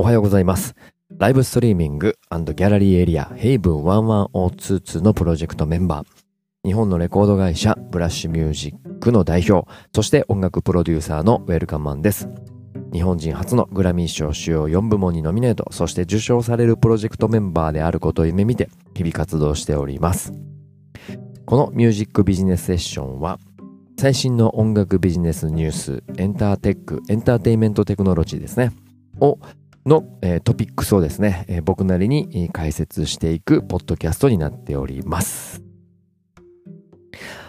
おはようございます。ライブストリーミングギャラリーエリアヘイブン11022のプロジェクトメンバー、日本のレコード会社ブラッシュミュージックの代表、そして音楽プロデューサーのウェルカムマンです。日本人初のグラミー賞主要4部門にノミネート、そして受賞されるプロジェクトメンバーであることを夢見て日々活動しております。このミュージックビジネスセッションは最新の音楽ビジネスニュース、エンターテック、エンターテイメントテクノロジーですね。を、の、えートピックスをですね、えー僕なりに解説していくポッドキャストになっております。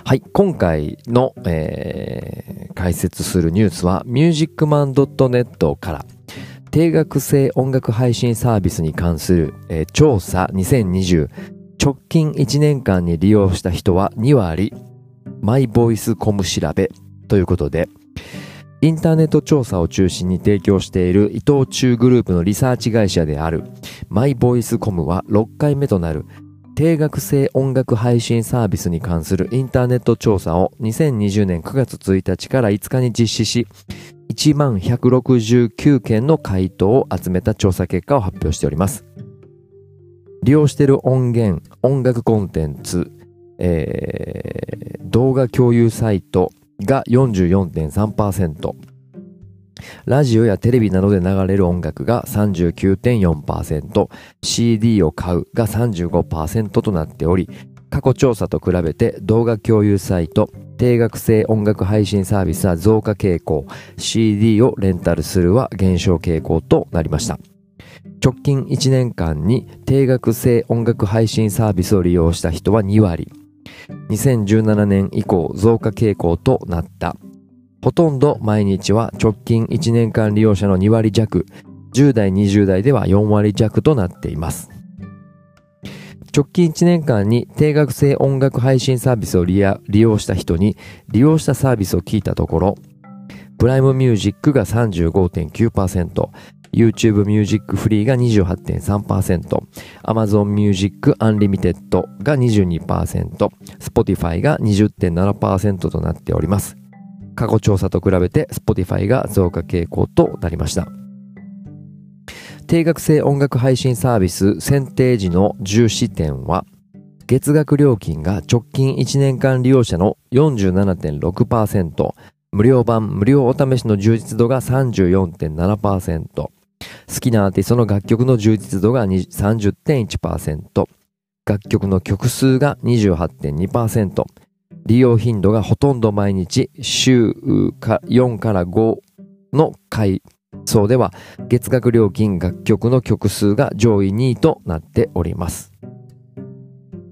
はい、今回の、えー解説するニュースは musicman.net から定額制音楽配信サービスに関する、えー調査2020直近1年間に利用した人は2割マイボイスコム調べということでインターネット調査を中心に提供している伊藤忠グループのリサーチ会社であるマイボイスコムは6回目となる定額制音楽配信サービスに関するインターネット調査を2020年9月1日から5日に実施し1万169件の回答を集めた調査結果を発表しております。利用している音源音楽コンテンツ、えー動画共有サイトが44.3%ラジオやテレビなどで流れる音楽が 39.4%CD を買うが35%となっており過去調査と比べて動画共有サイト定額制音楽配信サービスは増加傾向。CD をレンタルするは減少傾向となりました。直近1年間に定額制音楽配信サービスを利用した人は2割。2017年以降増加傾向となった。ほとんど毎日は直近1年間利用者の2割弱10代20代では4割弱となっています。直近1年間に定額制音楽配信サービスを利用利用した人に利用したサービスを聞いたところプライムミュージックが35.9% YouTube Music Free が28.3%、Amazon Music Unlimited が22%、Spotify が20.7%となっております。過去調査と比べて Spotify が増加傾向となりました。定額制音楽配信サービス選定時の重視点は、月額料金が直近1年間利用者の47.6%、無料版無料お試しの充実度が34.7%、好きなアーティストの楽曲の充実度が30.1%、楽曲の曲数が28.2%、利用頻度がほとんど毎日週か4から5の回層では月額料金楽曲の曲数が上位2位となっております。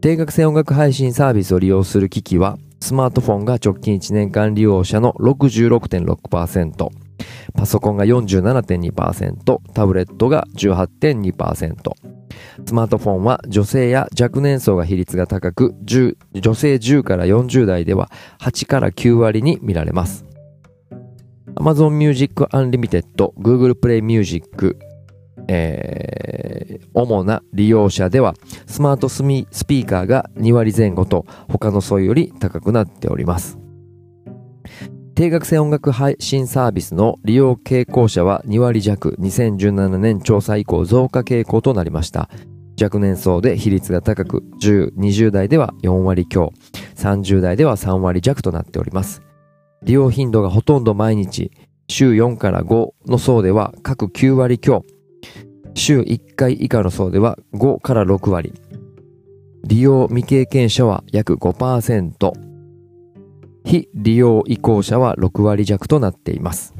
定額制音楽配信サービスを利用する機器はスマートフォンが直近1年間利用者の66.6%、パソコンが47.2%、タブレットが18.2%。スマートフォンは女性や若年層が比率が高く、女性10から40代では8から9割に見られます。Amazon Music Unlimited、Google Play Music、えー主な利用者ではスマートスミスピーカーが2割前後と他の層より高くなっております。定額制音楽配信サービスの利用傾向者は2割弱、2017年調査以降増加傾向となりました。若年層で比率が高く、10、20代では4割強、30代では3割弱となっております。利用頻度がほとんど毎日、週4から5の層では各9割強、週1回以下の層では5から6割、利用未経験者は約5%、非利用移行者は6割弱となっています。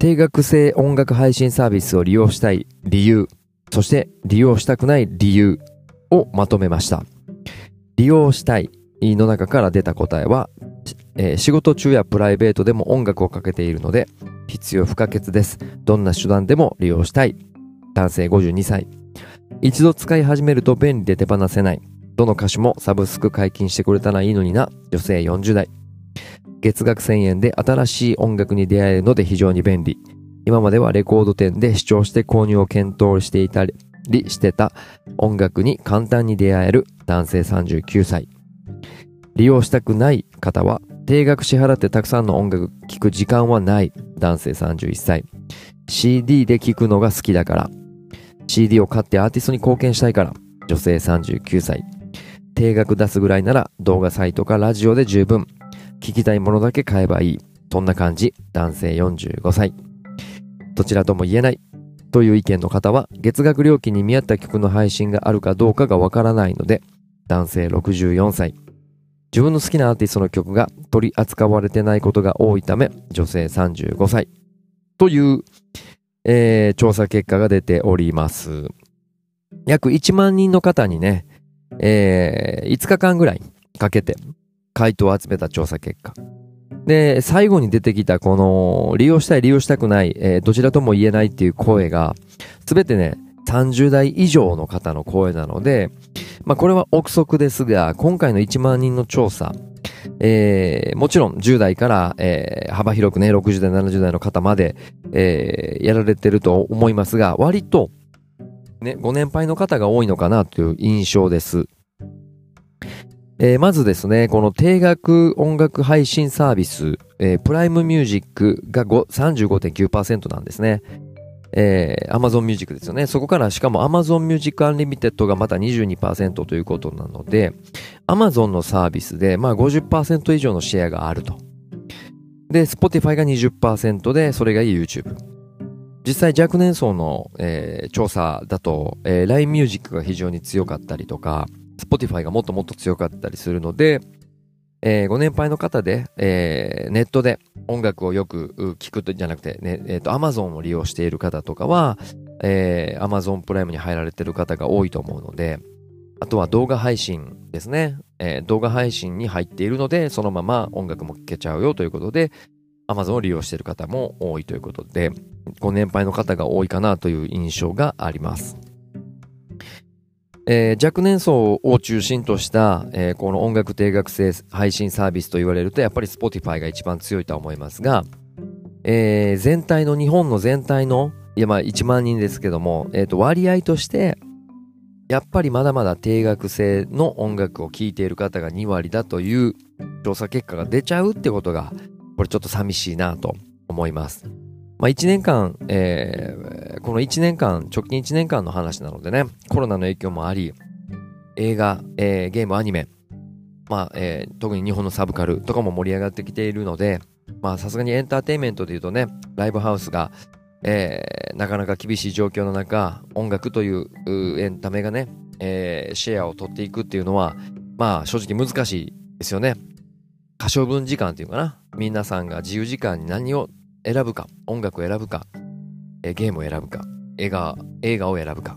定額制音楽配信サービスを利用したい理由、そして利用したくない理由をまとめました。利用したいの中から出た答えは、えー仕事中やプライベートでも音楽をかけているので必要不可欠です。どんな手段でも利用したい。男性52歳。一度使い始めると便利で手放せない。どの歌手もサブスク解禁してくれたらいいのにな。女性40代。月額1000円で新しい音楽に出会えるので非常に便利。今まではレコード店で視聴して購入を検討していたりしてた音楽に簡単に出会える男性39歳。利用したくない方は定額支払ってたくさんの音楽聴く時間はない。男性31歳。CD で聴くのが好きだから。CD を買ってアーティストに貢献したいから。女性39歳。定額出すぐらいなら動画サイトかラジオで十分。聞きたいものだけ買えばいい。そんな感じ。男性45歳。どちらとも言えない。という意見の方は、月額料金に見合った曲の配信があるかどうかがわからないので、男性64歳。自分の好きなアーティストの曲が取り扱われてないことが多いため、女性35歳。という、えー、調査結果が出ております。約1万人の方にね、えー、5日間ぐらいかけて回答を集めた調査結果。で、最後に出てきたこの利用したい利用したくない、えー、どちらとも言えないっていう声が、すべてね、30代以上の方の声なので、まあこれは憶測ですが、今回の1万人の調査、えー、もちろん10代から、えー、幅広くね、60代、70代の方まで、えー、やられてると思いますが、割と、ね、ご年配の方が多いのかなという印象です。えー、まずですね、この定額音楽配信サービス、えー、プライムミュージックが35.9%なんですね。えー、Amazon Music ですよね。そこからしかも Amazon Music Unlimited がまた22%ということなので、Amazon のサービスでまあ50%以上のシェアがあると。で、Spotify が20%で、それが YouTube。実際若年層の、えー、調査だと、えー、LINE Music が非常に強かったりとか、Spotify がもっともっと強かったりするので、えー、ご年配の方で、えー、ネットで音楽をよく聞くとじゃなくて、ね、えっ、ー、と、Amazon を利用している方とかは、えー、Amazon プライムに入られている方が多いと思うので、あとは動画配信ですね。えー、動画配信に入っているので、そのまま音楽も聴けちゃうよということで、Amazon を利用している方も多いということで、ご年配の方が多いかなという印象があります。えー、若年層を中心とした、えー、この音楽定額制配信サービスと言われるとやっぱり Spotify が一番強いとは思いますが、えー、全体の日本の全体のいやまあ1万人ですけども、えー、と割合としてやっぱりまだまだ定額制の音楽を聴いている方が2割だという調査結果が出ちゃうってことがこれちょっと寂しいなと思います。まあ、1年間、えー、この1年間、直近1年間の話なのでね、コロナの影響もあり、映画、えー、ゲーム、アニメ、まあ、えー、特に日本のサブカルとかも盛り上がってきているので、まあ、さすがにエンターテインメントで言うとね、ライブハウスが、えー、なかなか厳しい状況の中、音楽というエンタメがね、えー、シェアを取っていくっていうのは、まあ、正直難しいですよね。可処分時間っていうかな？皆さんが自由時間に何を選ぶか、音楽を選ぶか、えゲームを選ぶか、映画、映画を選ぶか、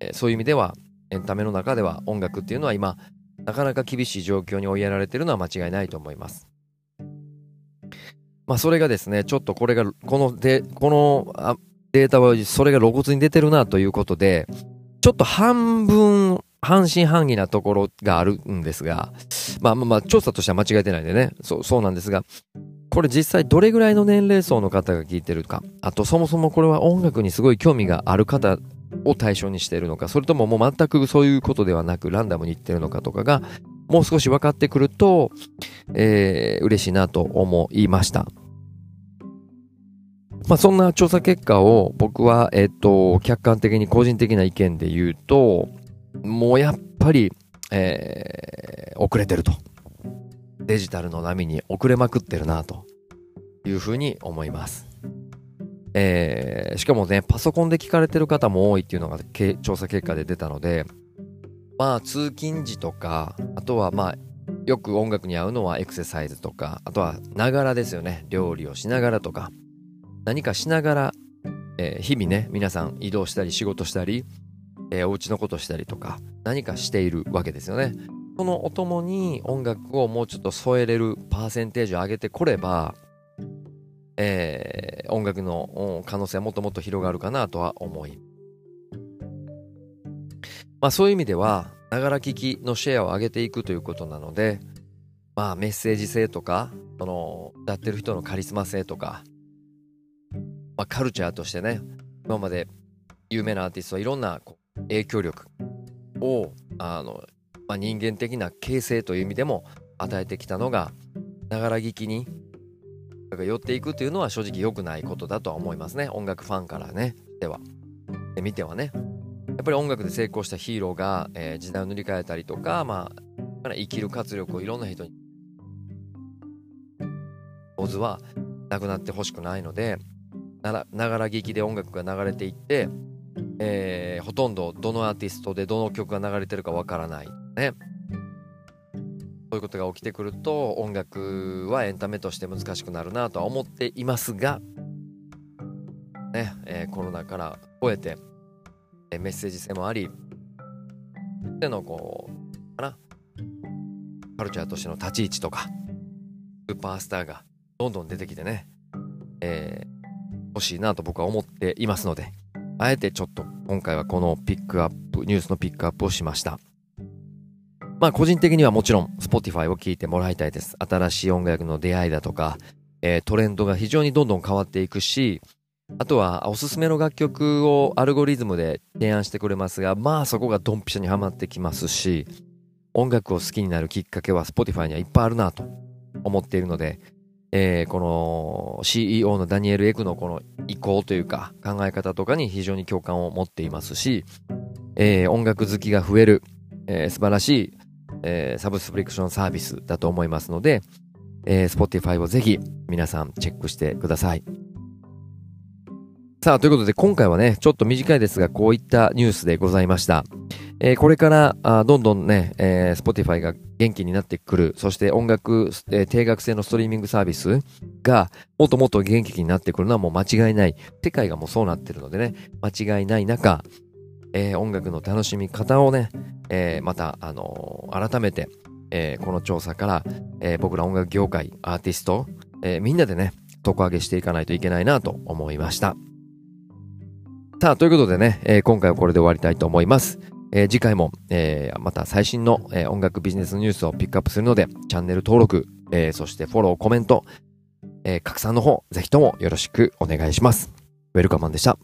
えそういう意味では、エンタメの中では音楽っていうのは今、なかなか厳しい状況に追いやられてるのは間違いないと思います。まあ、それがですね、ちょっとこれが、こので、このデータは、それが露骨に出てるなということで、ちょっと半分、半信半疑なところがあるんですが、まあまあまあ、調査としては間違えてないんでね、そう、そうなんですが、これ実際どれぐらいの年齢層の方が聞いてるか、あとそもそもこれは音楽にすごい興味がある方を対象にしているのか、それとももう全くそういうことではなくランダムに言ってるのかとかが、もう少し分かってくると、えー、嬉しいなと思いました。まあそんな調査結果を僕は、えっ、と、客観的に個人的な意見で言うと、もうやっぱり、えー、遅れてると。デジタルの波に遅れまくってるなというふうに思います。えー、しかもね、パソコンで聞かれてる方も多いっていうのが調査結果で出たので、まあ通勤時とか、あとはまあよく音楽に合うのはエクササイズとか、あとはながらですよね。料理をしながらとか、何かしながら、えー、日々ね、皆さん移動したり仕事したり、えー、お家のことしたりとか、何かしているわけですよね。そのお供に音楽をもうちょっと添えれるパーセンテージを上げてこれば、えー、音楽の可能性はもっともっと広がるかなとは思い。まあそういう意味では、ながら聞きのシェアを上げていくということなので、まあメッセージ性とか、その、歌ってる人のカリスマ性とか、まあカルチャーとしてね、今まで有名なアーティストはいろんな影響力を、あの、まあ、人間的な形成という意味でも与えてきたのがながら聞きに寄っていくっていうのは正直良くないことだとは思いますね。音楽ファンからね、では。で見てはね。やっぱり音楽で成功したヒーローが、えー、時代を塗り替えたりとか、まあ、生きる活力をいろんな人に、オズはなくなってほしくないので、ながら聞きで音楽が流れていって、えー、ほとんどどのアーティストでどの曲が流れてるかわからない。ね。そういうことが起きてくると音楽はエンタメとして難しくなるなとは思っていますが、ねえー、コロナから超えて、えー、メッセージ性もありでのこうかなカルチャーとしての立ち位置とかスーパースターがどんどん出てきてね、えー、欲しいなと僕は思っていますのであえてちょっと今回はこのピックアップニュースのピックアップをしました。まあ個人的にはもちろん Spotify を聴いてもらいたいです。新しい音楽の出会いだとか、えー、トレンドが非常にどんどん変わっていくし、あとはおすすめの楽曲をアルゴリズムで提案してくれますが、まあそこがドンピシャにはまってきますし、音楽を好きになるきっかけは Spotify にはいっぱいあるなと思っているので、えー、この CEO のダニエル・エクのこの意向というか考え方とかに非常に共感を持っていますし、えー、音楽好きが増える、えー、素晴らしいえー、サブスクリプションサービスだと思いますので、えー、Spotify をぜひ皆さんチェックしてください。さあ、ということで今回はね、ちょっと短いですが、こういったニュースでございました。えー、これからあどんどんね、えー、Spotify が元気になってくる、そして音楽、えー、定額制のストリーミングサービスがもっともっと元気になってくるのはもう間違いない。世界がもうそうなってるのでね、間違いない中、えー、音楽の楽しみ方をね、えー、また、あのー、改めて、えこの調査から、え僕ら音楽業界、アーティスト、えみんなでね、底上げしていかないといけないなと思いました。さあ、ということでね、え今回はこれで終わりたいと思います。え次回も、えまた最新の、え音楽ビジネスニュースをピックアップするので、チャンネル登録、えそしてフォロー、コメント、え拡散の方、ぜひともよろしくお願いします。ウェルカマンでした。